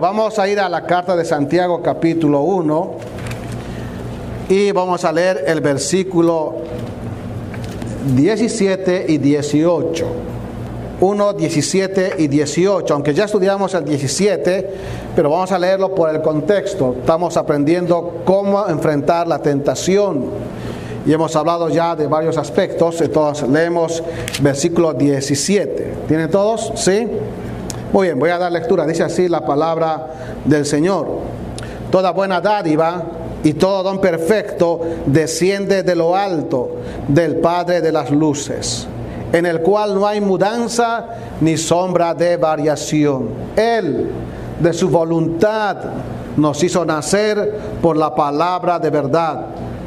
Vamos a ir a la carta de Santiago capítulo 1 y vamos a leer el versículo 17 y 18. 1, 17 y 18, aunque ya estudiamos el 17, pero vamos a leerlo por el contexto. Estamos aprendiendo cómo enfrentar la tentación. Y hemos hablado ya de varios aspectos, entonces leemos versículo 17. ¿Tienen todos? ¿Sí? Muy bien, voy a dar lectura. Dice así la palabra del Señor. Toda buena dádiva y todo don perfecto desciende de lo alto del Padre de las Luces, en el cual no hay mudanza ni sombra de variación. Él, de su voluntad, nos hizo nacer por la palabra de verdad,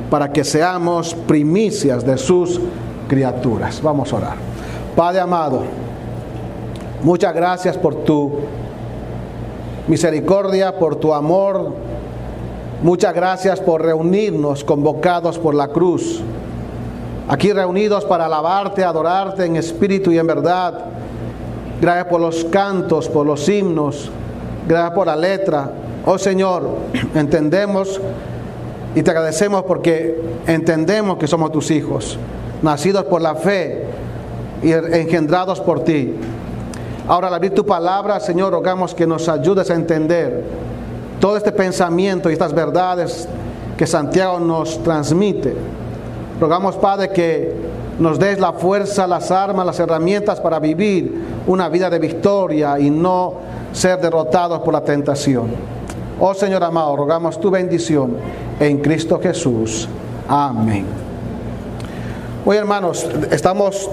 para que seamos primicias de sus criaturas. Vamos a orar. Padre amado, Muchas gracias por tu misericordia, por tu amor. Muchas gracias por reunirnos convocados por la cruz. Aquí reunidos para alabarte, adorarte en espíritu y en verdad. Gracias por los cantos, por los himnos. Gracias por la letra. Oh Señor, entendemos y te agradecemos porque entendemos que somos tus hijos, nacidos por la fe y engendrados por ti. Ahora, al abrir tu palabra, Señor, rogamos que nos ayudes a entender todo este pensamiento y estas verdades que Santiago nos transmite. Rogamos, Padre, que nos des la fuerza, las armas, las herramientas para vivir una vida de victoria y no ser derrotados por la tentación. Oh Señor amado, rogamos tu bendición en Cristo Jesús. Amén. Hoy hermanos, estamos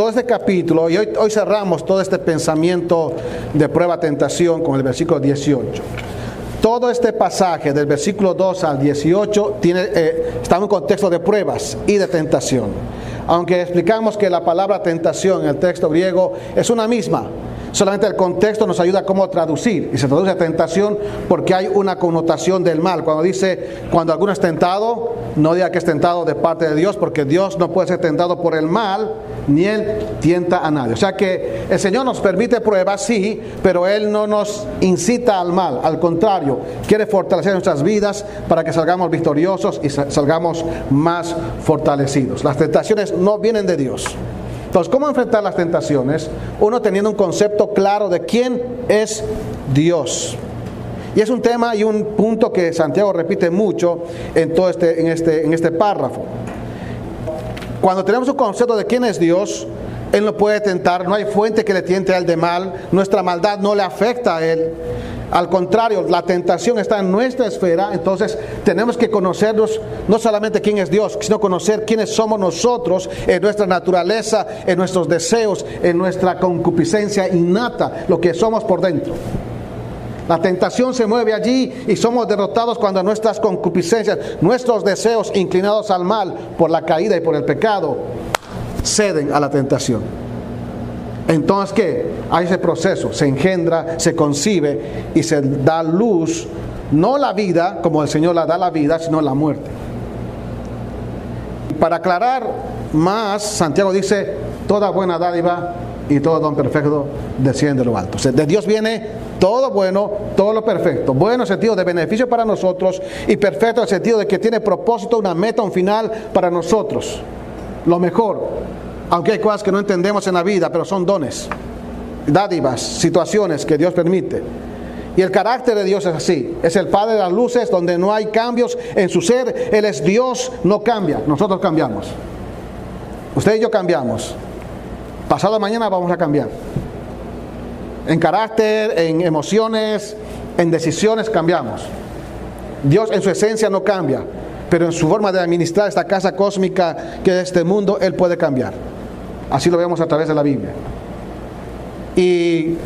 todo este capítulo, y hoy, hoy cerramos todo este pensamiento de prueba tentación con el versículo 18. Todo este pasaje del versículo 2 al 18 tiene, eh, está en un contexto de pruebas y de tentación. Aunque explicamos que la palabra tentación en el texto griego es una misma, Solamente el contexto nos ayuda a cómo traducir. Y se traduce a tentación porque hay una connotación del mal. Cuando dice, cuando alguno es tentado, no diga que es tentado de parte de Dios, porque Dios no puede ser tentado por el mal, ni Él tienta a nadie. O sea que el Señor nos permite pruebas, sí, pero Él no nos incita al mal. Al contrario, quiere fortalecer nuestras vidas para que salgamos victoriosos y salgamos más fortalecidos. Las tentaciones no vienen de Dios. Entonces, ¿cómo enfrentar las tentaciones? Uno teniendo un concepto claro de quién es Dios. Y es un tema y un punto que Santiago repite mucho en todo este, en este, en este párrafo. Cuando tenemos un concepto de quién es Dios, Él no puede tentar, no hay fuente que le tiente al de mal, nuestra maldad no le afecta a Él. Al contrario, la tentación está en nuestra esfera, entonces tenemos que conocernos no solamente quién es Dios, sino conocer quiénes somos nosotros en nuestra naturaleza, en nuestros deseos, en nuestra concupiscencia innata, lo que somos por dentro. La tentación se mueve allí y somos derrotados cuando nuestras concupiscencias, nuestros deseos inclinados al mal por la caída y por el pecado, ceden a la tentación. Entonces, ¿qué? Hay ese proceso, se engendra, se concibe y se da luz, no la vida, como el Señor la da la vida, sino la muerte. Para aclarar más, Santiago dice, toda buena dádiva y todo don perfecto desciende de lo alto. de Dios viene todo bueno, todo lo perfecto. Bueno en el sentido de beneficio para nosotros y perfecto en el sentido de que tiene propósito, una meta, un final para nosotros. Lo mejor, aunque hay cosas que no entendemos en la vida, pero son dones, dádivas, situaciones que Dios permite. Y el carácter de Dios es así. Es el Padre de las luces donde no hay cambios en su ser. Él es Dios, no cambia. Nosotros cambiamos. Usted y yo cambiamos. Pasado mañana vamos a cambiar. En carácter, en emociones, en decisiones cambiamos. Dios en su esencia no cambia, pero en su forma de administrar esta casa cósmica que es este mundo, Él puede cambiar. Así lo vemos a través de la Biblia. Y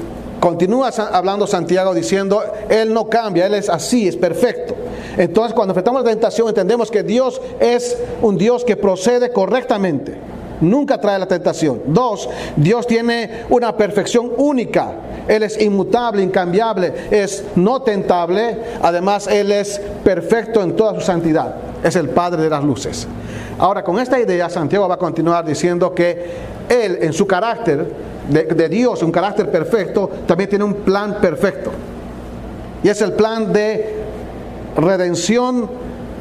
continúa hablando Santiago diciendo, Él no cambia, Él es así, es perfecto. Entonces cuando enfrentamos la tentación entendemos que Dios es un Dios que procede correctamente. Nunca trae la tentación. Dos, Dios tiene una perfección única. Él es inmutable, incambiable, es no tentable. Además, Él es perfecto en toda su santidad. Es el Padre de las luces. Ahora, con esta idea, Santiago va a continuar diciendo que Él, en su carácter de, Dios, un carácter perfecto, también tiene un plan perfecto. Y es el plan de redención,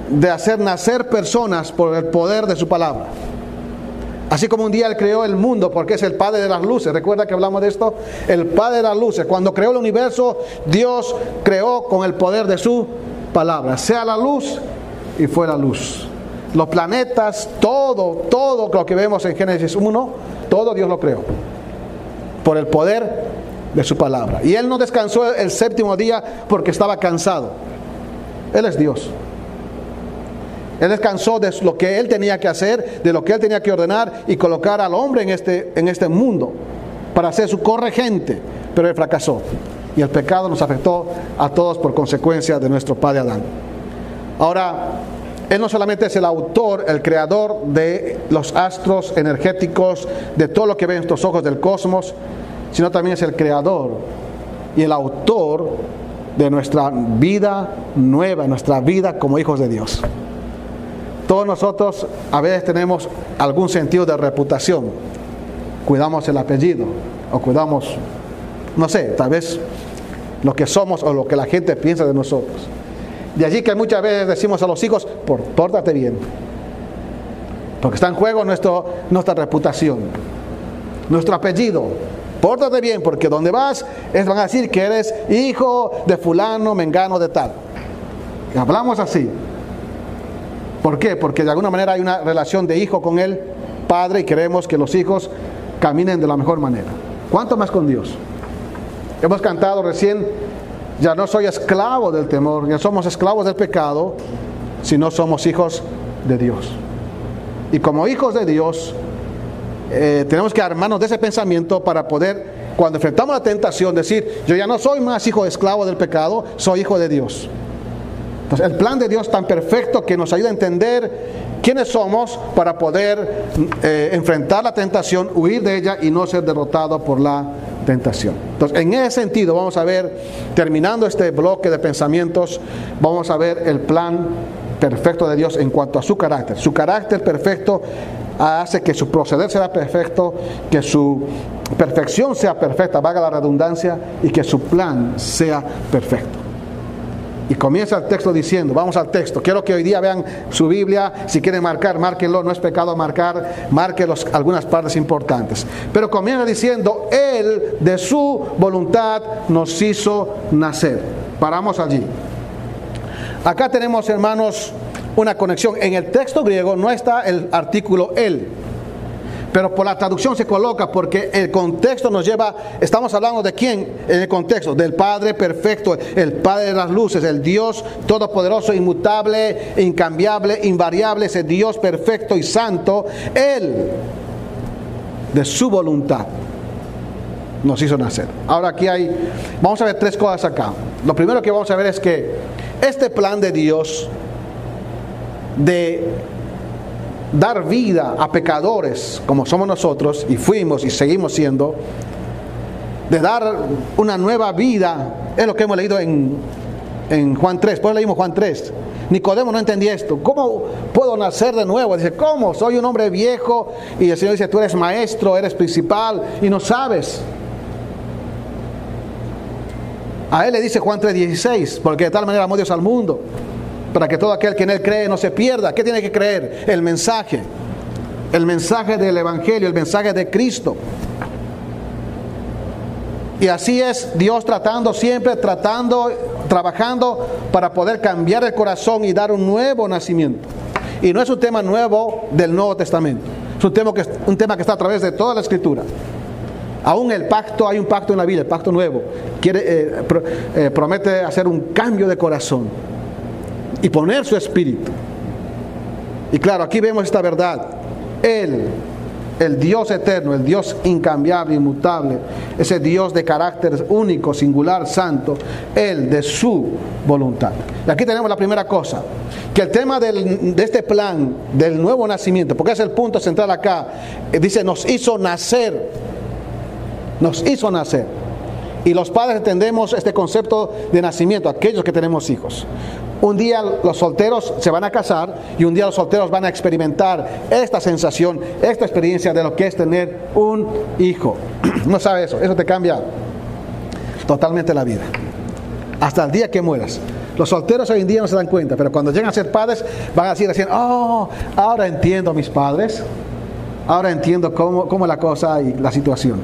de hacer nacer personas por el poder de su palabra. Así como un día Él creó el mundo porque es el Padre de las luces. ¿Recuerda que hablamos de esto? El Padre de las luces. Cuando creó el universo, Dios creó con el poder de su palabra. Sea la luz y fue la luz. Los planetas, todo, todo lo que vemos en Génesis 1, todo Dios lo creó. Por el poder de su palabra. Y Él no descansó el séptimo día porque estaba cansado. Él es Dios. Él descansó de lo que él tenía que hacer, de lo que él tenía que ordenar y colocar al hombre en este, en este mundo para ser su corregente, pero él fracasó. Y el pecado nos afectó a todos por consecuencia de nuestro padre Adán. Ahora, él no solamente es el autor, el creador de los astros energéticos, de todo lo que ven estos ojos del cosmos, sino también es el creador y el autor de nuestra vida nueva, nuestra vida como hijos de Dios. Todos nosotros a veces tenemos algún sentido de reputación. Cuidamos el apellido o cuidamos, no sé, tal vez lo que somos o lo que la gente piensa de nosotros. De allí que muchas veces decimos a los hijos, pórtate bien. Porque está en juego nuestra reputación, nuestro apellido. Pórtate bien, porque donde vas es, van a decir que eres hijo de fulano, mengano, de tal. Y hablamos así. ¿Por qué? Porque de alguna manera hay una relación de hijo con el Padre y queremos que los hijos caminen de la mejor manera. ¿Cuánto más con Dios? Hemos cantado recién, ya no soy esclavo del temor, ya somos esclavos del pecado, si no somos hijos de Dios. Y como hijos de Dios, eh, tenemos que armarnos de ese pensamiento para poder, cuando enfrentamos la tentación, decir, yo ya no soy más hijo de esclavo del pecado, soy hijo de Dios el plan de Dios tan perfecto que nos ayuda a entender quiénes somos para poder eh, enfrentar la tentación, huir de ella y no ser derrotado por la tentación. Entonces, en ese sentido, vamos a ver, terminando este bloque de pensamientos, vamos a ver el plan perfecto de Dios en cuanto a su carácter. Su carácter perfecto hace que su proceder sea perfecto, que su perfección sea perfecta, vaga la redundancia, y que su plan sea perfecto. Y comienza el texto diciendo, vamos al texto, quiero que hoy día vean su Biblia, si quieren marcar, márquenlo, no es pecado marcar, márquenlos algunas partes importantes. Pero comienza diciendo, Él de su voluntad nos hizo nacer. Paramos allí. Acá tenemos, hermanos, una conexión. En el texto griego no está el artículo Él. Pero por la traducción se coloca porque el contexto nos lleva, estamos hablando de quién en el contexto, del Padre perfecto, el Padre de las luces, el Dios todopoderoso, inmutable, incambiable, invariable, ese Dios perfecto y santo, Él, de su voluntad, nos hizo nacer. Ahora aquí hay, vamos a ver tres cosas acá. Lo primero que vamos a ver es que este plan de Dios de dar vida a pecadores como somos nosotros y fuimos y seguimos siendo, de dar una nueva vida, es lo que hemos leído en, en Juan 3, pues leímos Juan 3. Nicodemo no entendía esto. ¿Cómo puedo nacer de nuevo? Dice, ¿cómo? Soy un hombre viejo y el Señor dice, tú eres maestro, eres principal y no sabes. A él le dice Juan 3:16, porque de tal manera amó Dios al mundo para que todo aquel que en él cree no se pierda. ¿Qué tiene que creer? El mensaje, el mensaje del Evangelio, el mensaje de Cristo. Y así es Dios tratando siempre, tratando, trabajando para poder cambiar el corazón y dar un nuevo nacimiento. Y no es un tema nuevo del Nuevo Testamento, es un tema que, un tema que está a través de toda la Escritura. Aún el pacto, hay un pacto en la Biblia, el pacto nuevo, quiere, eh, eh, promete hacer un cambio de corazón y poner su espíritu. Y claro, aquí vemos esta verdad. Él, el Dios eterno, el Dios incambiable, inmutable, ese Dios de carácter único, singular, santo, Él de su voluntad. Y aquí tenemos la primera cosa, que el tema de este plan del nuevo nacimiento, porque es el punto central acá, eh, dice, nos hizo nacer, nos hizo nacer. Y los padres entendemos este concepto de nacimiento, aquellos que tenemos hijos. Un día los solteros se van a casar y un día los solteros van a experimentar esta sensación, esta experiencia de lo que es tener un hijo. No sabe eso, eso te cambia totalmente la vida. hasta el día que mueras. Los solteros hoy en día no se dan cuenta, pero cuando llegan a ser padres van a decir así, oh, ahora entiendo a mis padres, ahora entiendo cómo, cómo la cosa y la situación.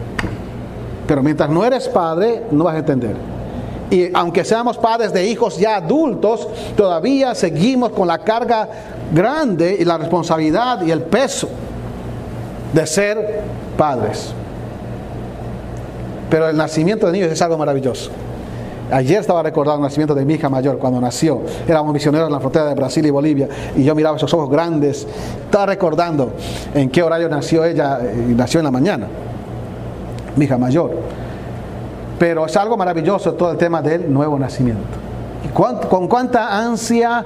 Pero mientras no eres padre, no vas a entender. Y aunque seamos padres de hijos ya adultos, todavía seguimos con la carga grande y la responsabilidad y el peso de ser padres. Pero el nacimiento de niños es algo maravilloso. Ayer estaba recordando el nacimiento de mi hija mayor cuando nació. Éramos misioneros en la frontera de Brasil y Bolivia y yo miraba esos ojos grandes. Estaba recordando en qué horario nació ella y nació en la mañana. Mi hija mayor. Pero es algo maravilloso todo el tema del nuevo nacimiento. con cuánta ansia,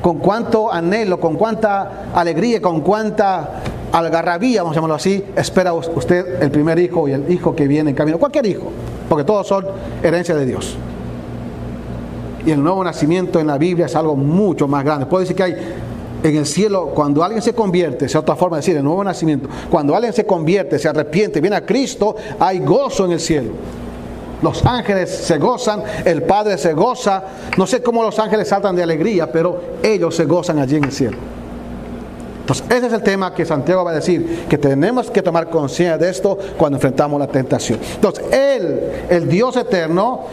con cuánto anhelo, con cuánta alegría, con cuánta algarrabía, vamos a llamarlo así, espera usted el primer hijo y el hijo que viene en camino, cualquier hijo, porque todos son herencia de Dios. Y el nuevo nacimiento en la Biblia es algo mucho más grande. Puedo decir que hay en el cielo, cuando alguien se convierte, es otra forma de decir el nuevo nacimiento, cuando alguien se convierte, se arrepiente, viene a Cristo, hay gozo en el cielo. Los ángeles se gozan, el Padre se goza. No sé cómo los ángeles saltan de alegría, pero ellos se gozan allí en el cielo. Entonces, ese es el tema que Santiago va a decir, que tenemos que tomar conciencia de esto cuando enfrentamos la tentación. Entonces, Él, el Dios eterno,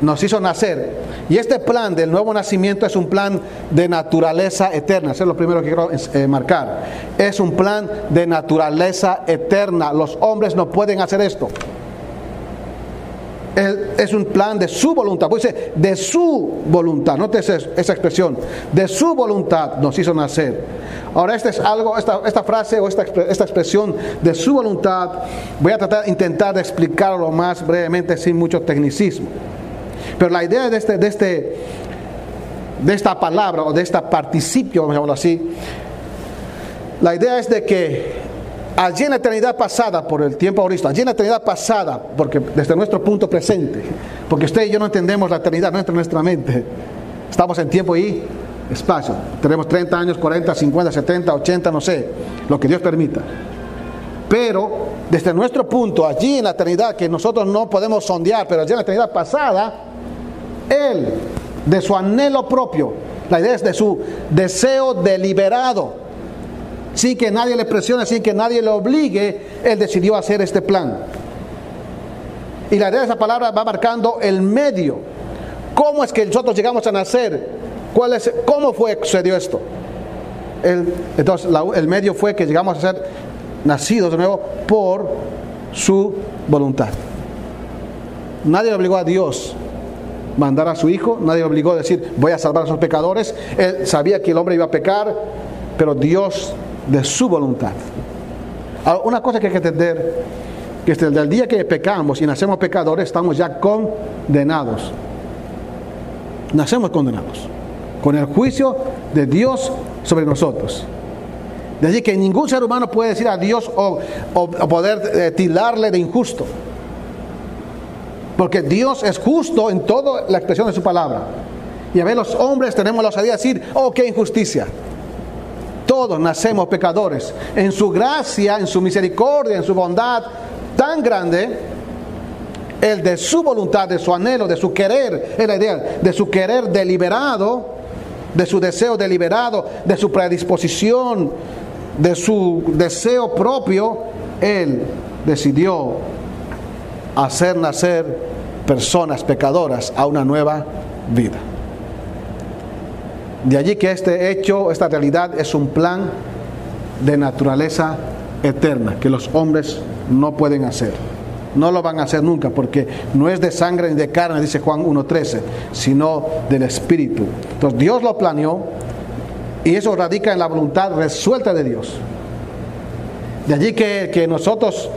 nos hizo nacer. Y este plan del nuevo nacimiento es un plan de naturaleza eterna. Eso es lo primero que quiero eh, marcar. Es un plan de naturaleza eterna. Los hombres no pueden hacer esto es, un plan de su voluntad. Pues dice, de su voluntad. Note esa, esa expresión. De su voluntad nos hizo nacer. Ahora, este es algo, esta, esta frase o esta, esta, expresión de su voluntad, voy a tratar, intentar explicarlo más brevemente sin mucho tecnicismo. Pero la idea de, este, de, este, de esta palabra o de esta participio, llamarlo así, la idea es de que allí en la eternidad pasada, por el tiempo ahorita, allí en la eternidad pasada, porque desde nuestro punto presente, porque usted y yo no entendemos la eternidad, no entra en nuestra mente. Estamos en tiempo y espacio. Tenemos 30 años, 40, 50, 70, 80, no sé, lo que Dios permita. Pero desde nuestro punto, allí en la eternidad, que nosotros no podemos sondear, pero allí en la eternidad pasada, Él, de su anhelo propio, la idea es de su deseo deliberado, sin que nadie le presione, sin que nadie le obligue, Él decidió hacer este plan. Y la idea de esa palabra va marcando el medio. ¿Cómo es que nosotros llegamos a nacer? ¿Cuál es, ¿Cómo fue que sucedió esto? Entonces, el medio fue que llegamos a ser nacidos de nuevo por su voluntad. Nadie obligó a Dios mandar a su hijo, nadie obligó a decir voy a salvar a sus pecadores. Él sabía que el hombre iba a pecar, pero Dios de su voluntad. Una cosa que hay que entender, que desde el día que pecamos y nacemos pecadores, estamos ya condenados. Nacemos condenados. Con el juicio de Dios sobre nosotros. De que ningún ser humano puede decir a Dios o, poder eh, tilarle de injusto. Porque Dios es justo en toda la expresión de su palabra. Y a ver, los hombres tenemos la osadía de decir, oh, qué injusticia. Todos nacemos pecadores. En su gracia, en su misericordia, en su bondad tan grande, el de su voluntad, de su anhelo, de su querer, es la idea, de su querer deliberado, de su deseo deliberado, de su predisposición, de su deseo propio, Él decidió hacer nacer personas pecadoras a una nueva vida. De allí que este hecho, esta realidad es un plan de naturaleza eterna, que los hombres no pueden hacer. No lo van a hacer nunca, porque no es de sangre ni de carne, dice Juan 1.13, sino del Espíritu. Entonces Dios lo planeó y eso radica en la voluntad resuelta de Dios. De allí que, que nosotros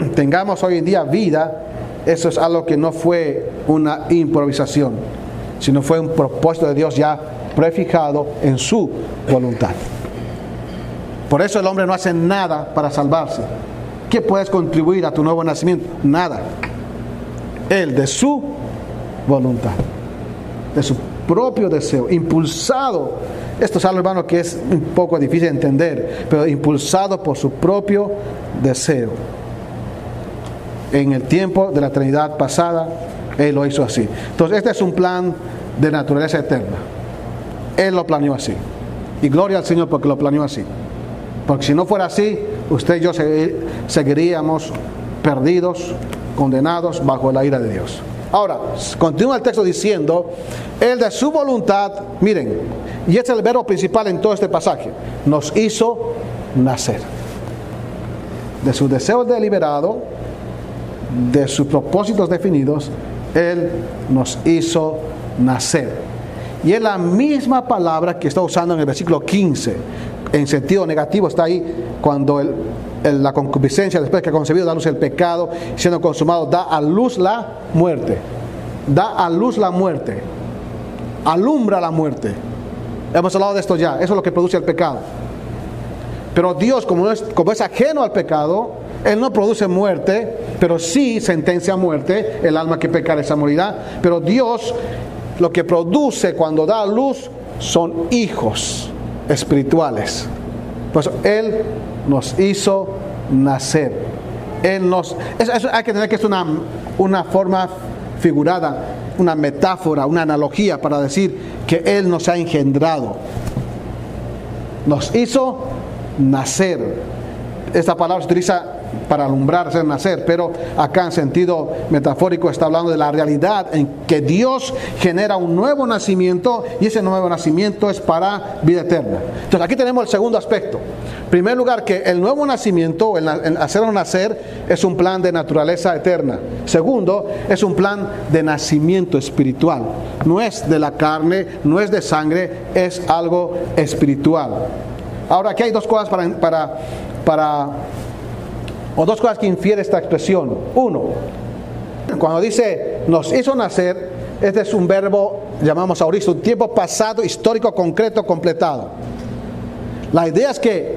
tengamos hoy en día vida, eso es algo que no fue una improvisación, sino fue un propósito de Dios ya prefijado en su voluntad. Por eso el hombre no hace nada para salvarse. ¿Qué puedes contribuir a tu nuevo nacimiento? Nada. Él de su voluntad, de su propio deseo, impulsado. Esto es algo, hermano, que es un poco difícil de entender, pero impulsado por su propio deseo. En el tiempo de la eternidad pasada, Él lo hizo así. Entonces, este es un plan de naturaleza eterna. Él lo planeó así. Y gloria al Señor porque lo planeó así. Porque si no fuera así, usted y yo seguiríamos perdidos, condenados bajo la ira de Dios. Ahora, continúa el texto diciendo, Él de su voluntad, miren, y es el verbo principal en todo este pasaje, nos hizo nacer. De sus deseos deliberado, de sus propósitos definidos, Él nos hizo nacer. Y es la misma palabra que está usando en el versículo 15. En sentido negativo está ahí cuando la concupiscencia, después que ha concebido, da luz el pecado, siendo consumado, da a luz la muerte. Da a luz la muerte. Alumbra la muerte. Hemos hablado de esto ya. Eso es lo que produce el pecado. Pero Dios, como es, como es ajeno al pecado, Él no produce muerte, pero sí sentencia a muerte. El alma que peca esa morirá. Pero Dios lo que produce cuando da luz son hijos espirituales. Pues Él nos hizo nacer. Él nos, eso, hay que tener que es una, una forma figurada, una metáfora, una analogía para decir que Él nos ha engendrado. Nos hizo nacer. Esta palabra se utiliza para alumbrar, hacer nacer, pero acá en sentido metafórico está hablando de la realidad en que Dios genera un nuevo nacimiento y ese nuevo nacimiento es para vida eterna. Entonces aquí tenemos el segundo aspecto. En primer lugar, que el nuevo nacimiento, el, hacerlo nacer, es un plan de naturaleza eterna. Segundo, es un plan de nacimiento espiritual. No es de la carne, no es de sangre, es algo espiritual. Ahora, aquí hay dos cosas para, para, para o dos cosas que infiere esta expresión. Uno, cuando dice nos hizo nacer, este es un verbo, llamamos ahorita, un tiempo pasado, histórico, concreto, completado. La idea es que,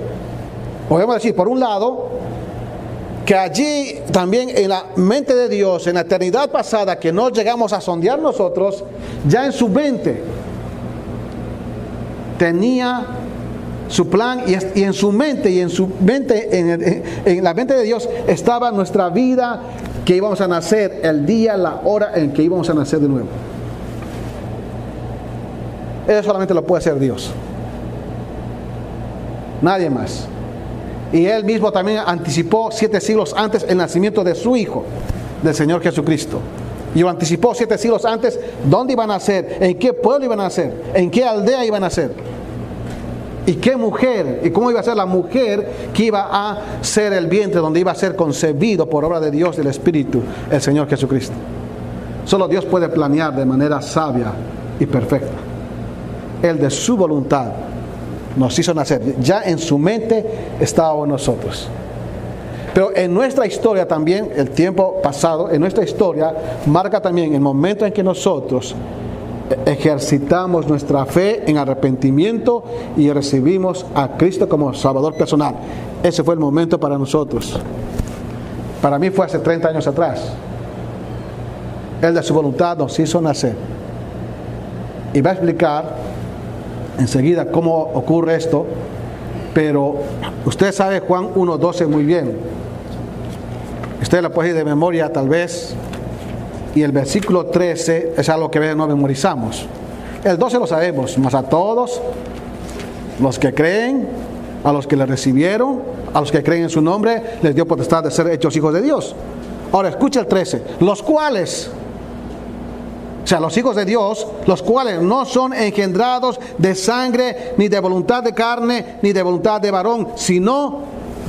podemos decir, por un lado, que allí también en la mente de Dios, en la eternidad pasada, que no llegamos a sondear nosotros, ya en su mente tenía su plan y, en su mente y en su mente, en, la mente de Dios estaba nuestra vida que íbamos a nacer, el día, la hora en que íbamos a nacer de nuevo. Eso solamente lo puede hacer Dios. Nadie más. Y él mismo también anticipó siete siglos antes el nacimiento de su Hijo, del Señor Jesucristo. Y lo anticipó siete siglos antes dónde iban a nacer, en qué pueblo iban a nacer, en qué aldea iban a nacer. ¿Y qué mujer? ¿Y cómo iba a ser la mujer que iba a ser el vientre donde iba a ser concebido por obra de Dios del Espíritu, el Señor Jesucristo? Solo Dios puede planear de manera sabia y perfecta. Él de su voluntad nos hizo nacer. Ya en su mente estaba nosotros. Pero en nuestra historia también, el tiempo pasado, en nuestra historia, marca también el momento en que nosotros ejercitamos nuestra fe en arrepentimiento y recibimos a Cristo como Salvador personal. Ese fue el momento para nosotros. Para mí fue hace 30 años atrás. Él de su voluntad nos hizo nacer. Y va a explicar enseguida cómo ocurre esto, pero usted sabe Juan 1.12 muy bien. Usted lo puede ir de memoria tal vez, y el versículo 13 es algo que no memorizamos. El 12 lo sabemos, más a todos los que creen, a los que le recibieron, a los que creen en su nombre, les dio potestad de ser hechos hijos de Dios. Ahora escucha el 13, los cuales, o sea, los hijos de Dios, los cuales no son engendrados de sangre, ni de voluntad de carne, ni de voluntad de varón, sino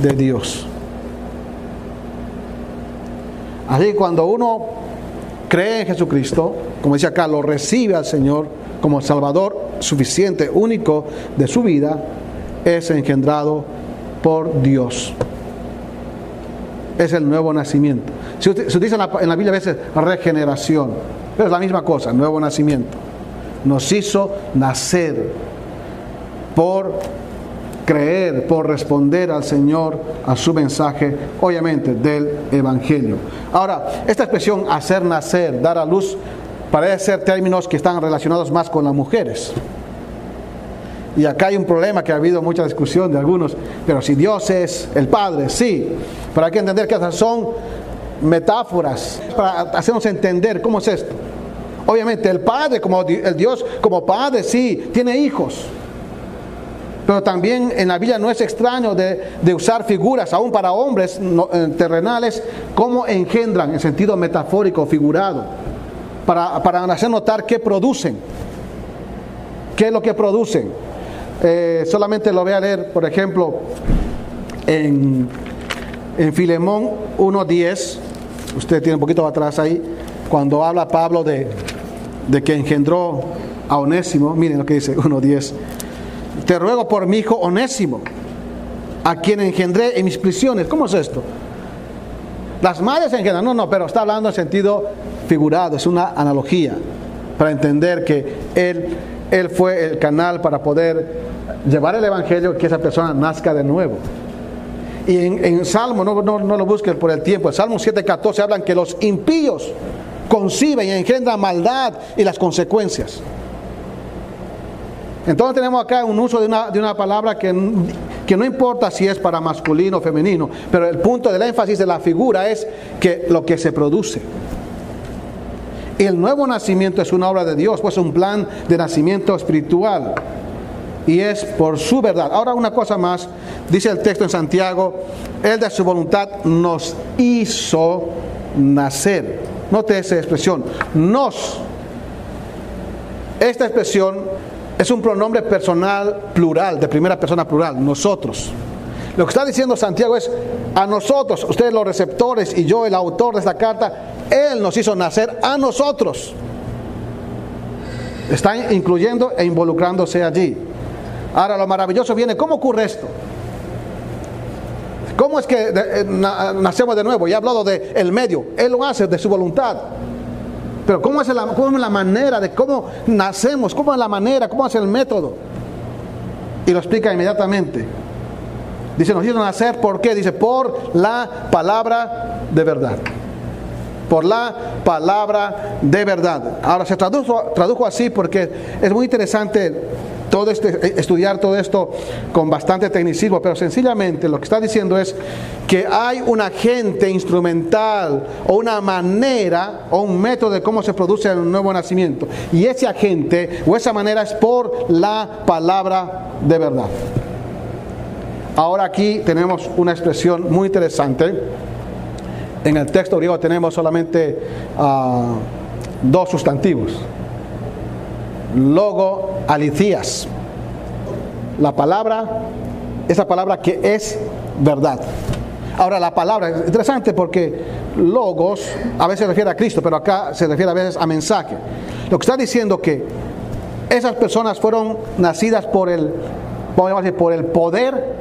de Dios. Así cuando uno cree en Jesucristo, como dice acá, lo recibe al Señor como Salvador suficiente, único de su vida, es engendrado por Dios. Es el nuevo nacimiento. Se utiliza en la, Biblia a veces regeneración, pero es la misma cosa, nuevo nacimiento. Nos hizo nacer por creer, por responder al Señor, a su mensaje, obviamente, del Evangelio. Ahora, esta expresión hacer nacer, dar a luz, parece ser términos que están relacionados más con las mujeres. Y acá hay un problema que ha habido mucha discusión de algunos, pero si Dios es el Padre, sí, pero hay que entender que esas son metáforas para hacernos entender cómo es esto. Obviamente el Padre, como el Dios como Padre, sí, tiene hijos. Pero también en la Biblia no es extraño de, usar figuras, aún para hombres eh, terrenales, como engendran en sentido metafórico, figurado, para, para hacer notar qué producen. ¿Qué es lo que producen? Eh, solamente lo voy a leer, por ejemplo, en, en Filemón 1.10, usted tiene un poquito atrás ahí, cuando habla Pablo de, de que engendró a Onésimo, miren lo que dice 1.10, te ruego por mi hijo Onésimo, a quien engendré en mis prisiones. ¿Cómo es esto? Las madres engendran, no, no, pero está hablando en sentido figurado, es una analogía para entender que él, él fue el canal para poder llevar el Evangelio, que esa persona nazca de nuevo. Y en, Salmo, no, no, lo busquen por el tiempo, en Salmo 7:14 hablan que los impíos conciben y engendran maldad y las consecuencias. Entonces tenemos acá un uso de una, de una palabra que, que, no importa si es para masculino o femenino, pero el punto del énfasis de la figura es que lo que se produce. El nuevo nacimiento es una obra de Dios, pues un plan de nacimiento espiritual y es por su verdad. Ahora una cosa más, dice el texto en Santiago, Él de su voluntad nos hizo nacer. Note esa expresión, nos. Esta expresión es un pronombre personal plural, de primera persona plural, nosotros. Lo que está diciendo Santiago es a nosotros, ustedes los receptores y yo el autor de esta carta, Él nos hizo nacer a nosotros. Están incluyendo e involucrándose allí. Ahora lo maravilloso viene, ¿cómo ocurre esto? ¿Cómo es que eh, nacemos de nuevo? Ya he hablado del el medio, Él lo hace de su voluntad. Pero ¿cómo es, la, ¿cómo es la manera de cómo nacemos? ¿Cómo es la manera? ¿Cómo es el método? Y lo explica inmediatamente. Dice, nos hizo nacer, ¿por qué? Dice, por la palabra de verdad. Por la palabra de verdad. Ahora se tradujo, tradujo así porque es muy interesante todo este, eh, estudiar todo esto con bastante tecnicismo, pero sencillamente lo que está diciendo es que hay un agente instrumental o una manera o un método de cómo se produce el nuevo nacimiento. Y ese agente o esa manera es por la palabra de verdad. Ahora aquí tenemos una expresión muy interesante. En el texto griego tenemos solamente ah, dos sustantivos logo alicías. La palabra, esa palabra que es verdad. Ahora la palabra es interesante porque logos a veces se refiere a Cristo, pero acá se refiere a veces a mensaje. Lo que está diciendo que esas personas fueron nacidas por el, por el poder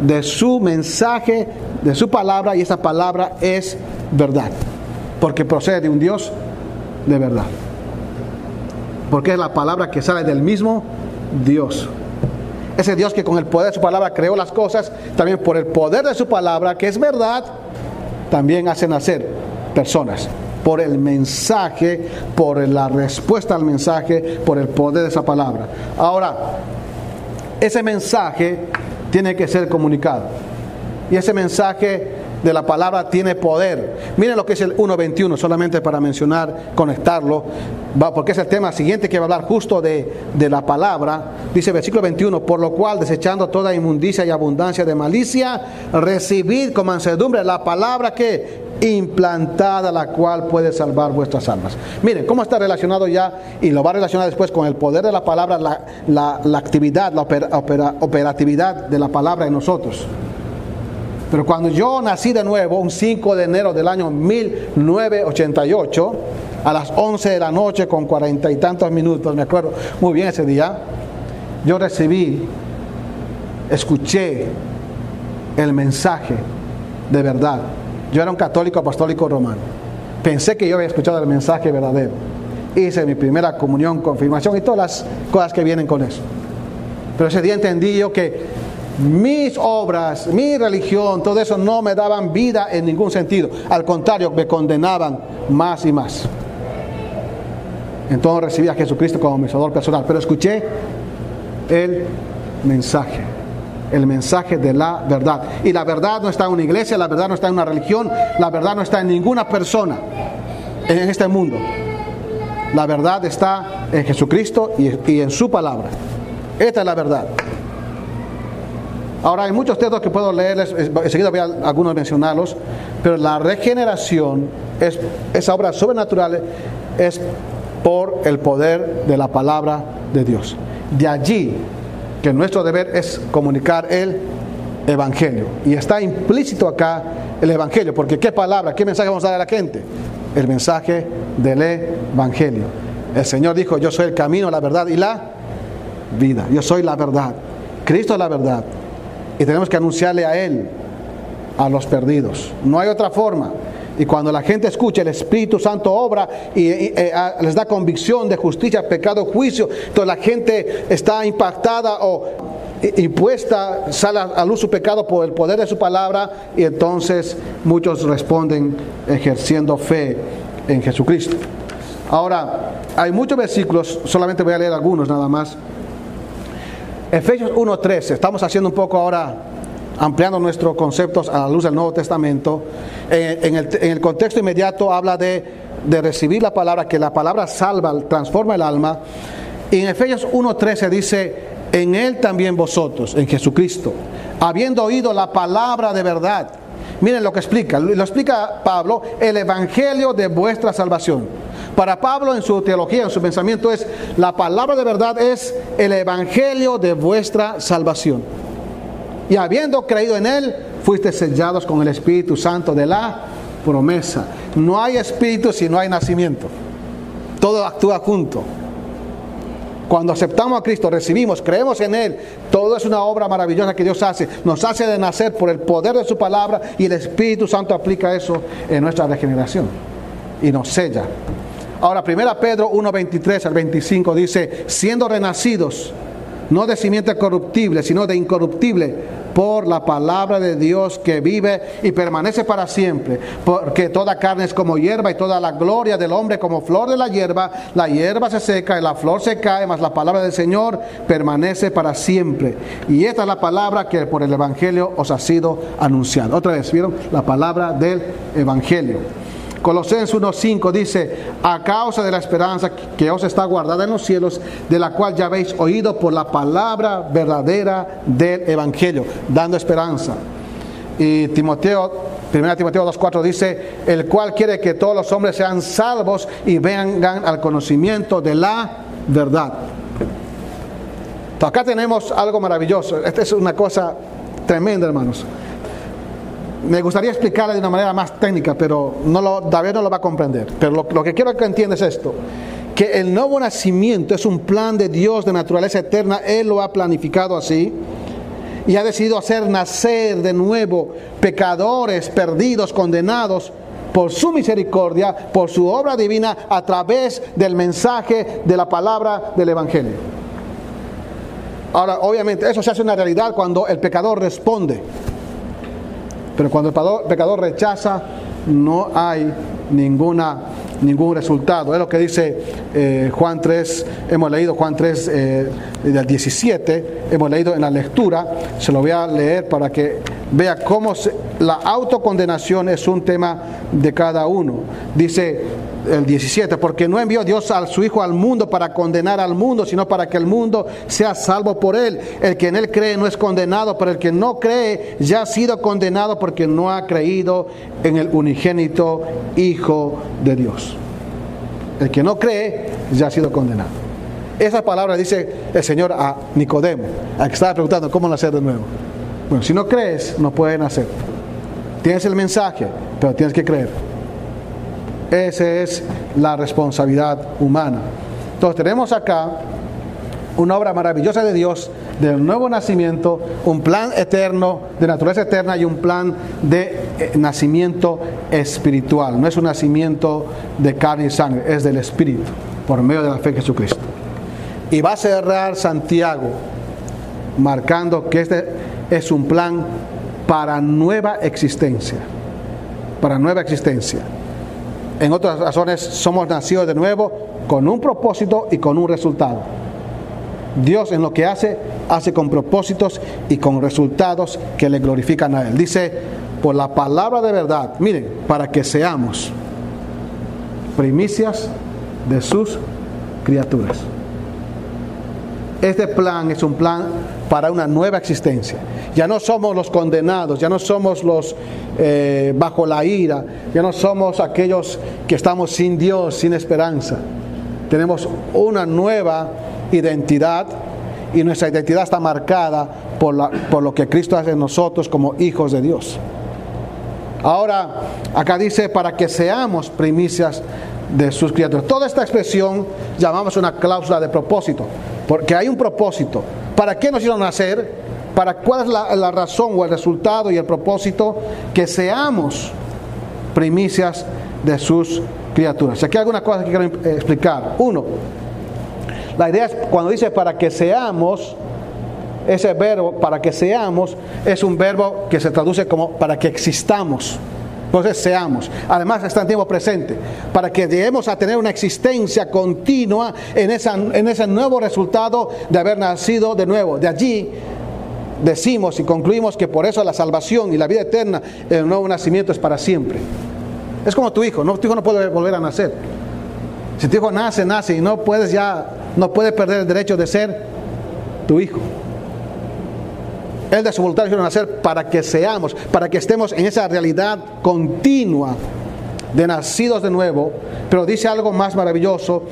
de su mensaje, de su palabra, y esa palabra es verdad, porque procede de un Dios de verdad porque es la palabra que sale del mismo Dios. Ese Dios que con el poder de su palabra creó las cosas, también por el poder de su palabra, que es verdad, también hace nacer personas. Por el mensaje, por la respuesta al mensaje, por el poder de esa palabra. Ahora, ese mensaje tiene que ser comunicado. Y ese mensaje de la palabra tiene poder. Miren lo que es el 1.21, solamente para mencionar, conectarlo, porque es el tema siguiente que va a hablar justo de, de la palabra. Dice versículo 21, por lo cual desechando toda inmundicia y abundancia de malicia, recibid con mansedumbre la palabra que implantada la cual puede salvar vuestras almas. Miren, cómo está relacionado ya, y lo va a relacionar después con el poder de la palabra, la, actividad, la operatividad de la palabra en nosotros. Pero cuando yo nací de nuevo, un 5 de enero del año 1988, a las 11 de la noche con cuarenta y tantos minutos, me acuerdo muy bien ese día, yo recibí, escuché el mensaje de verdad. Yo era un católico apostólico romano. Pensé que yo había escuchado el mensaje verdadero. Hice mi primera comunión, confirmación y todas las cosas que vienen con eso. Pero ese día entendí yo que mis obras, mi religión, todo eso no me daban vida en ningún sentido. Al contrario, me condenaban más y más. Entonces recibí a Jesucristo como mi salvador personal. Pero escuché el mensaje, el mensaje de la verdad. Y la verdad no está en una iglesia, la verdad no está en una religión, la verdad no está en ninguna persona en este mundo. La verdad está en Jesucristo y, en su palabra. Esta es la verdad. Ahora hay muchos textos que puedo leerles, enseguida voy a algunos mencionarlos, pero la regeneración es esa obra sobrenatural es por el poder de la palabra de Dios. De allí que nuestro deber es comunicar el evangelio y está implícito acá el evangelio, porque qué palabra, qué mensaje vamos a dar a la gente? El mensaje del evangelio. El Señor dijo, "Yo soy el camino, la verdad y la vida. Yo soy la verdad. Cristo es la verdad." Y tenemos que anunciarle a Él, a los perdidos. No hay otra forma. Y cuando la gente escucha el Espíritu Santo obra y, eh, les da convicción de justicia, pecado, juicio, entonces la gente está impactada o impuesta, sale a luz su pecado por el poder de su palabra y entonces muchos responden ejerciendo fe en Jesucristo. Ahora, hay muchos versículos, solamente voy a leer algunos nada más. Efesios 1.13, estamos haciendo un poco ahora, ampliando nuestros conceptos a la luz del Nuevo Testamento. En, el, contexto inmediato habla de, de, recibir la palabra, que la palabra salva, transforma el alma. Y en Efesios 1.13 dice, en Él también vosotros, en Jesucristo, habiendo oído la palabra de verdad. Miren lo que explica, lo explica Pablo, el Evangelio de vuestra salvación. Para Pablo en su teología, en su pensamiento es, la palabra de verdad es el evangelio de vuestra salvación. Y habiendo creído en él, fuiste sellados con el Espíritu Santo de la promesa. No hay espíritu si no hay nacimiento. Todo actúa junto. Cuando aceptamos a Cristo, recibimos, creemos en Él, todo es una obra maravillosa que Dios hace. Nos hace de nacer por el poder de su palabra y el Espíritu Santo aplica eso en nuestra regeneración y nos sella. Ahora, 1 Pedro 1, 23 al 25 dice, siendo renacidos, no de simiente corruptible, sino de incorruptible, por la palabra de Dios que vive y permanece para siempre. Porque toda carne es como hierba y toda la gloria del hombre como flor de la hierba. La hierba se seca y la flor se cae, mas la palabra del Señor permanece para siempre. Y esta es la palabra que por el Evangelio os ha sido anunciada. Otra vez, ¿vieron? La palabra del Evangelio. Colosenses 1.5 dice, a causa de la esperanza que os está guardada en los cielos, de la cual ya habéis oído por la palabra verdadera del Evangelio, dando esperanza. Y Timoteo, 1 Timoteo 2.4 dice, el cual quiere que todos los hombres sean salvos y vengan al conocimiento de la verdad. acá tenemos algo maravilloso. Esta es una cosa tremenda, hermanos me gustaría explicarle de una manera más técnica, pero no lo, David no lo va a comprender. Pero lo, que quiero que entiendas es esto, que el nuevo nacimiento es un plan de Dios de naturaleza eterna, Él lo ha planificado así y ha decidido hacer nacer de nuevo pecadores perdidos, condenados por su misericordia, por su obra divina, a través del mensaje de la palabra del Evangelio. Ahora, obviamente, eso se hace una realidad cuando el pecador responde. Pero cuando el pecador rechaza, no hay ninguna, ningún resultado. Es lo que dice eh, Juan 3, hemos leído Juan 3 eh, del 17, hemos leído en la lectura, se lo voy a leer para que vea cómo la autocondenación es un tema de cada uno. Dice, el 17, porque no envió Dios a su Hijo al mundo para condenar al mundo, sino para que el mundo sea salvo por él. El que en él cree no es condenado, pero el que no cree ya ha sido condenado porque no ha creído en el unigénito Hijo de Dios. El que no cree ya ha sido condenado. Esa palabra dice el Señor a Nicodemo, al que estaba preguntando cómo nacer de nuevo. Bueno, si no crees, no puedes nacer. Tienes el mensaje, pero tienes que creer. Esa es la responsabilidad humana. Entonces tenemos acá una obra maravillosa de Dios del nuevo nacimiento, un plan eterno, de naturaleza eterna y un plan de eh, nacimiento espiritual. No es un nacimiento de carne y sangre, es del Espíritu, por medio de la fe en Jesucristo. Y va a cerrar Santiago marcando que este es un plan para nueva existencia, para nueva existencia. En otras razones, somos nacidos de nuevo con un propósito y con un resultado. Dios en lo que hace, hace con propósitos y con resultados que le glorifican a Él. Dice, por la palabra de verdad, miren, para que seamos primicias de sus criaturas. Este plan es un plan para una nueva existencia. Ya no somos los condenados, ya no somos los eh, bajo la ira, ya no somos aquellos que estamos sin Dios, sin esperanza. Tenemos una nueva identidad y nuestra identidad está marcada por, por lo que Cristo hace en nosotros como hijos de Dios. Ahora, acá dice, para que seamos primicias de sus criaturas. Toda esta expresión llamamos una cláusula de propósito, porque hay un propósito. ¿Para qué nos hicieron nacer? ¿Para cuál es la, razón o el resultado y el propósito? Que seamos primicias de sus criaturas. Aquí hay algunas cosas que quiero explicar. Uno, la idea es cuando dice para que seamos, ese verbo para que seamos es un verbo que se traduce como para que existamos. Entonces seamos. Además está en tiempo presente. Para que lleguemos a tener una existencia continua en, esa, en ese nuevo resultado de haber nacido de nuevo. De allí decimos y concluimos que por eso la salvación y la vida eterna, el nuevo nacimiento es para siempre. Es como tu hijo, ¿no? tu hijo no puede volver a nacer. Si tu hijo nace, nace y no puedes ya, no puede perder el derecho de ser tu hijo. Él de su voluntad quiere nacer para que seamos, para que estemos en esa realidad continua de nacidos de nuevo, pero dice algo más maravilloso,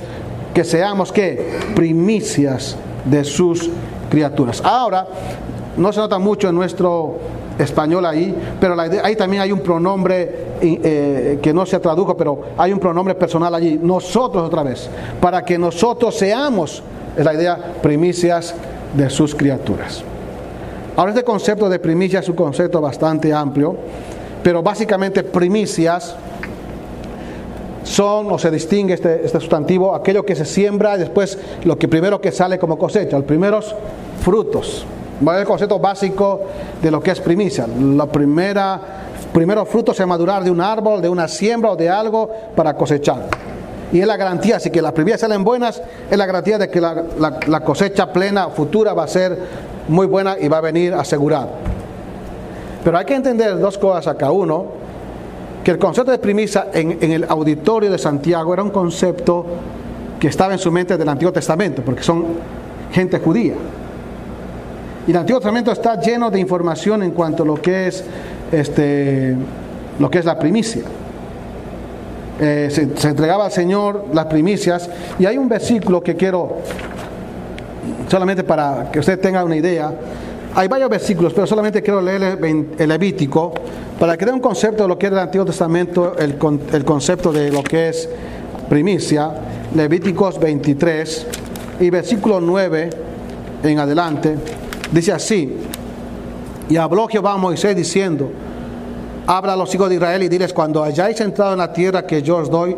que seamos que primicias de sus criaturas. Ahora, no se nota mucho en nuestro español ahí, pero ahí también hay un pronombre eh, que no se tradujo, pero hay un pronombre personal allí, nosotros otra vez, para que nosotros seamos, es la idea, primicias de sus criaturas. Ahora este concepto de primicia es un concepto bastante amplio, pero básicamente primicias son o se distingue este, este sustantivo aquello que se siembra y después lo que primero que sale como cosecha, los primeros frutos. El concepto básico de lo que es primicia. La primera, primeros frutos se madurar de un árbol, de una siembra o de algo para cosechar. Y es la garantía, si que las primicias salen buenas, es la garantía de que la, cosecha plena futura va a ser muy buena y va a venir asegurada. Pero hay que entender dos cosas acá. Uno, que el concepto de primicia en, el auditorio de Santiago era un concepto que estaba en su mente del Antiguo Testamento, porque son gente judía. Y el Antiguo Testamento está lleno de información en cuanto a lo que es, este, lo que es la primicia. Eh, se, entregaba al Señor las primicias y hay un versículo que quiero solamente para que usted tenga una idea. Hay varios versículos, pero solamente quiero leer el Levítico para que dé un concepto de lo que es el Antiguo Testamento, el, el concepto de lo que es primicia. Levíticos 23 y versículo 9 en adelante. Dice así, y habló Jehová a Moisés diciendo, habla a los hijos de Israel y diles, cuando hayáis entrado en la tierra que yo os doy,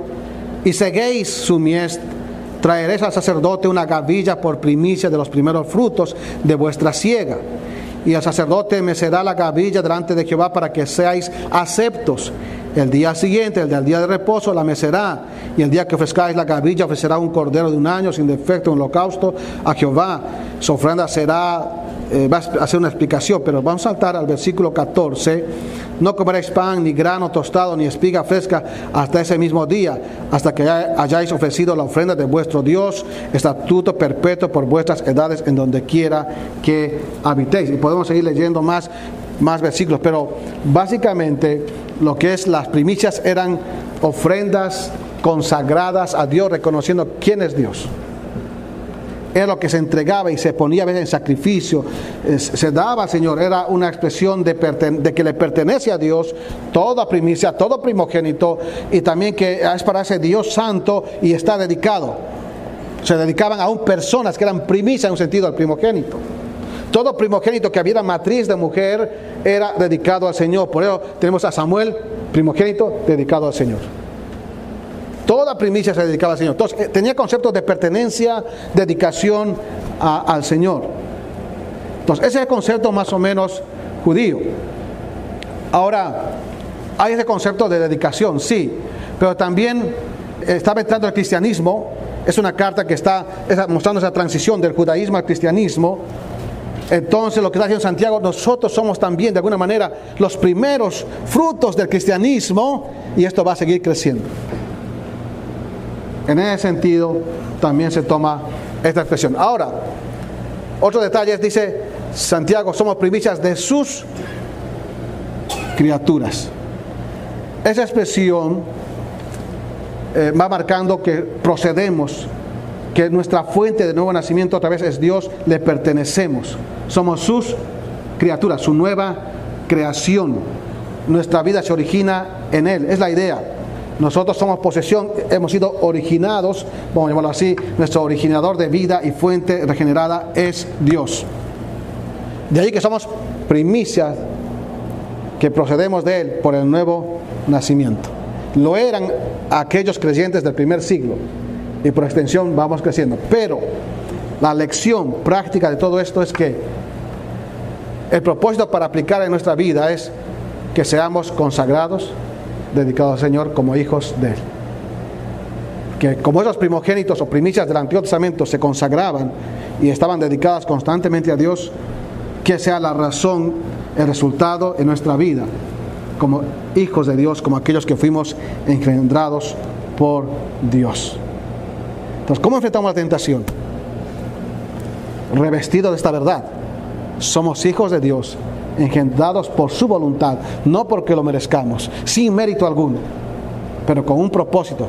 y seguéis su mies, traeréis al sacerdote una gavilla por primicia de los primeros frutos de vuestra siega. Y el sacerdote mecerá la gavilla delante de Jehová para que seáis aceptos. El día siguiente, el del día de reposo, la mecerá. Y el día que ofrezcáis la gavilla, ofrecerá un cordero de un año sin defecto, un holocausto a Jehová. Su ofrenda será, eh, va a hacer una explicación, pero vamos a saltar al versículo 14 no comeréis pan, ni grano tostado, ni espiga fresca hasta ese mismo día, hasta que hayáis ofrecido la ofrenda de vuestro Dios, estatuto perpetuo por vuestras edades en donde quiera que habitéis. Y podemos seguir leyendo más, más versículos, pero básicamente lo que es las primicias eran ofrendas consagradas a Dios, reconociendo quién es Dios era lo que se entregaba y se ponía a veces en sacrificio, se daba Señor, era una expresión de, que le pertenece a Dios toda primicia, todo primogénito y también que es para ese Dios santo y está dedicado. Se dedicaban a un personas que eran primicia en un sentido al primogénito. Todo primogénito que había matriz de mujer era dedicado al Señor. Por eso tenemos a Samuel, primogénito, dedicado al Señor. Toda primicia se dedicaba al Señor. Entonces, eh, tenía conceptos de pertenencia, dedicación al Señor. Entonces, ese es el concepto más o menos judío. Ahora, hay ese concepto de dedicación, sí, pero también estaba entrando el cristianismo es una carta que está mostrando esa transición del judaísmo al cristianismo. Entonces lo que está diciendo Santiago, nosotros somos también de alguna manera los primeros frutos del cristianismo y esto va a seguir creciendo. En ese sentido también se toma esta expresión. Ahora, otro detalle dice Santiago, somos primicias de sus criaturas. Esa expresión eh, va marcando que procedemos, que nuestra fuente de nuevo nacimiento otra vez es Dios, le pertenecemos. Somos sus criaturas, su nueva creación. Nuestra vida se origina en Él, es la idea. Nosotros somos posesión, hemos sido originados, vamos a llamarlo así, nuestro originador de vida y fuente regenerada es Dios. De ahí que somos primicias que procedemos de Él por el nuevo nacimiento. Lo eran aquellos creyentes del primer siglo y por extensión vamos creciendo. Pero la lección práctica de todo esto es que el propósito para aplicar en nuestra vida es que seamos consagrados, dedicados al Señor como hijos de Él. Que como esos primogénitos o primicias del Antiguo Testamento se consagraban y estaban dedicadas constantemente a Dios, que sea la razón, el resultado en nuestra vida como hijos de Dios, como aquellos que fuimos engendrados por Dios. Entonces, ¿cómo enfrentamos la tentación? Revestido de esta verdad. Somos hijos de Dios, engendrados por su voluntad, no porque lo merezcamos, sin mérito alguno, pero con un propósito,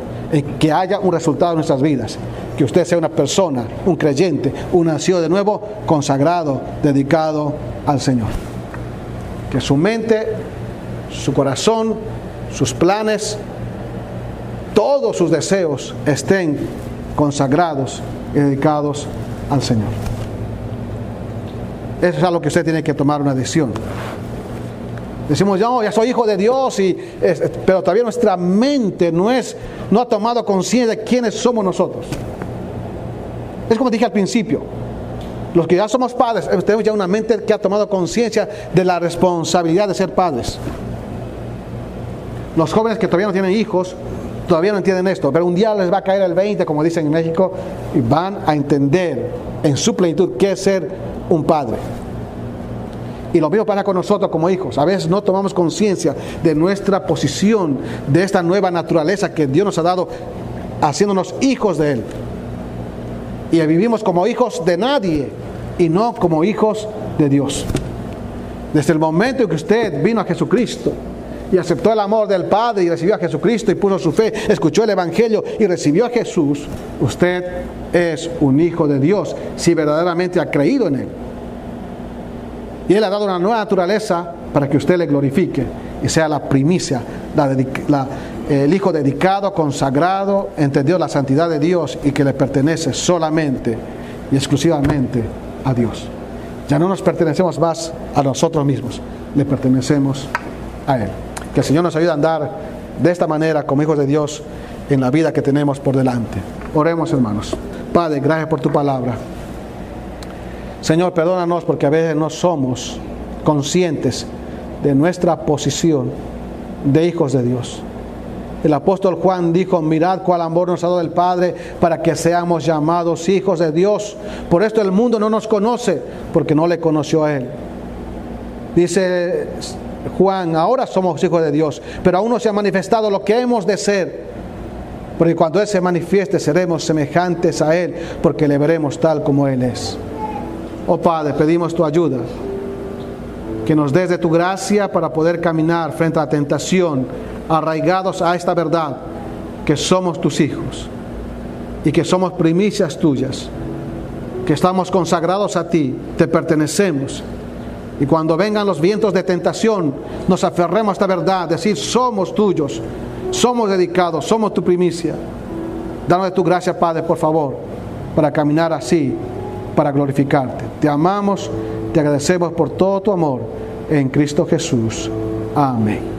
que haya un resultado en nuestras vidas, que usted sea una persona, un creyente, un nacido de nuevo, consagrado, dedicado al Señor. Que su mente su corazón, sus planes, todos sus deseos estén consagrados y dedicados al Señor. Eso es algo que usted tiene que tomar una decisión. Decimos, yo ya soy hijo de Dios, y, pero todavía nuestra mente no, es, no ha tomado conciencia de quiénes somos nosotros. Es como dije al principio, los que ya somos padres, tenemos ya una mente que ha tomado conciencia de la responsabilidad de ser padres. Los jóvenes que todavía no tienen hijos, todavía no entienden esto, pero un día les va a caer el 20, como dicen en México, y van a entender en su plenitud qué es ser un padre. Y lo mismo pasa con nosotros como hijos. A veces no tomamos conciencia de nuestra posición, de esta nueva naturaleza que Dios nos ha dado, haciéndonos hijos de Él. Y vivimos como hijos de nadie y no como hijos de Dios. Desde el momento en que usted vino a Jesucristo, y aceptó el amor del Padre y recibió a Jesucristo y puso su fe, escuchó el Evangelio y recibió a Jesús, usted es un hijo de Dios si verdaderamente ha creído en Él. Y Él ha dado una nueva naturaleza para que usted le glorifique y sea la primicia, el hijo dedicado, consagrado, entendió la santidad de Dios y que le pertenece solamente y exclusivamente a Dios. Ya no nos pertenecemos más a nosotros mismos, le pertenecemos a Él. Que el Señor nos ayude a andar de esta manera como hijos de Dios en la vida que tenemos por delante. Oremos hermanos. Padre, gracias por tu palabra. Señor, perdónanos porque a veces no somos conscientes de nuestra posición de hijos de Dios. El apóstol Juan dijo, mirad cuál amor nos ha dado el Padre para que seamos llamados hijos de Dios. Por esto el mundo no nos conoce, porque no le conoció a Él. Dice Juan, ahora somos hijos de Dios, pero aún no se ha manifestado lo que hemos de ser. Porque cuando Él se manifieste seremos semejantes a Él, porque le veremos tal como Él es. Oh Padre, pedimos tu ayuda, que nos des de tu gracia para poder caminar frente a la tentación, arraigados a esta verdad, que somos tus hijos y que somos primicias tuyas, que estamos consagrados a ti, te pertenecemos y cuando vengan los vientos de tentación, nos aferremos a esta verdad, decir, somos tuyos, somos dedicados, somos tu primicia. Danos de tu gracia, Padre, por favor, para caminar así, para glorificarte. Te amamos, te agradecemos por todo tu amor en Cristo Jesús. Amén.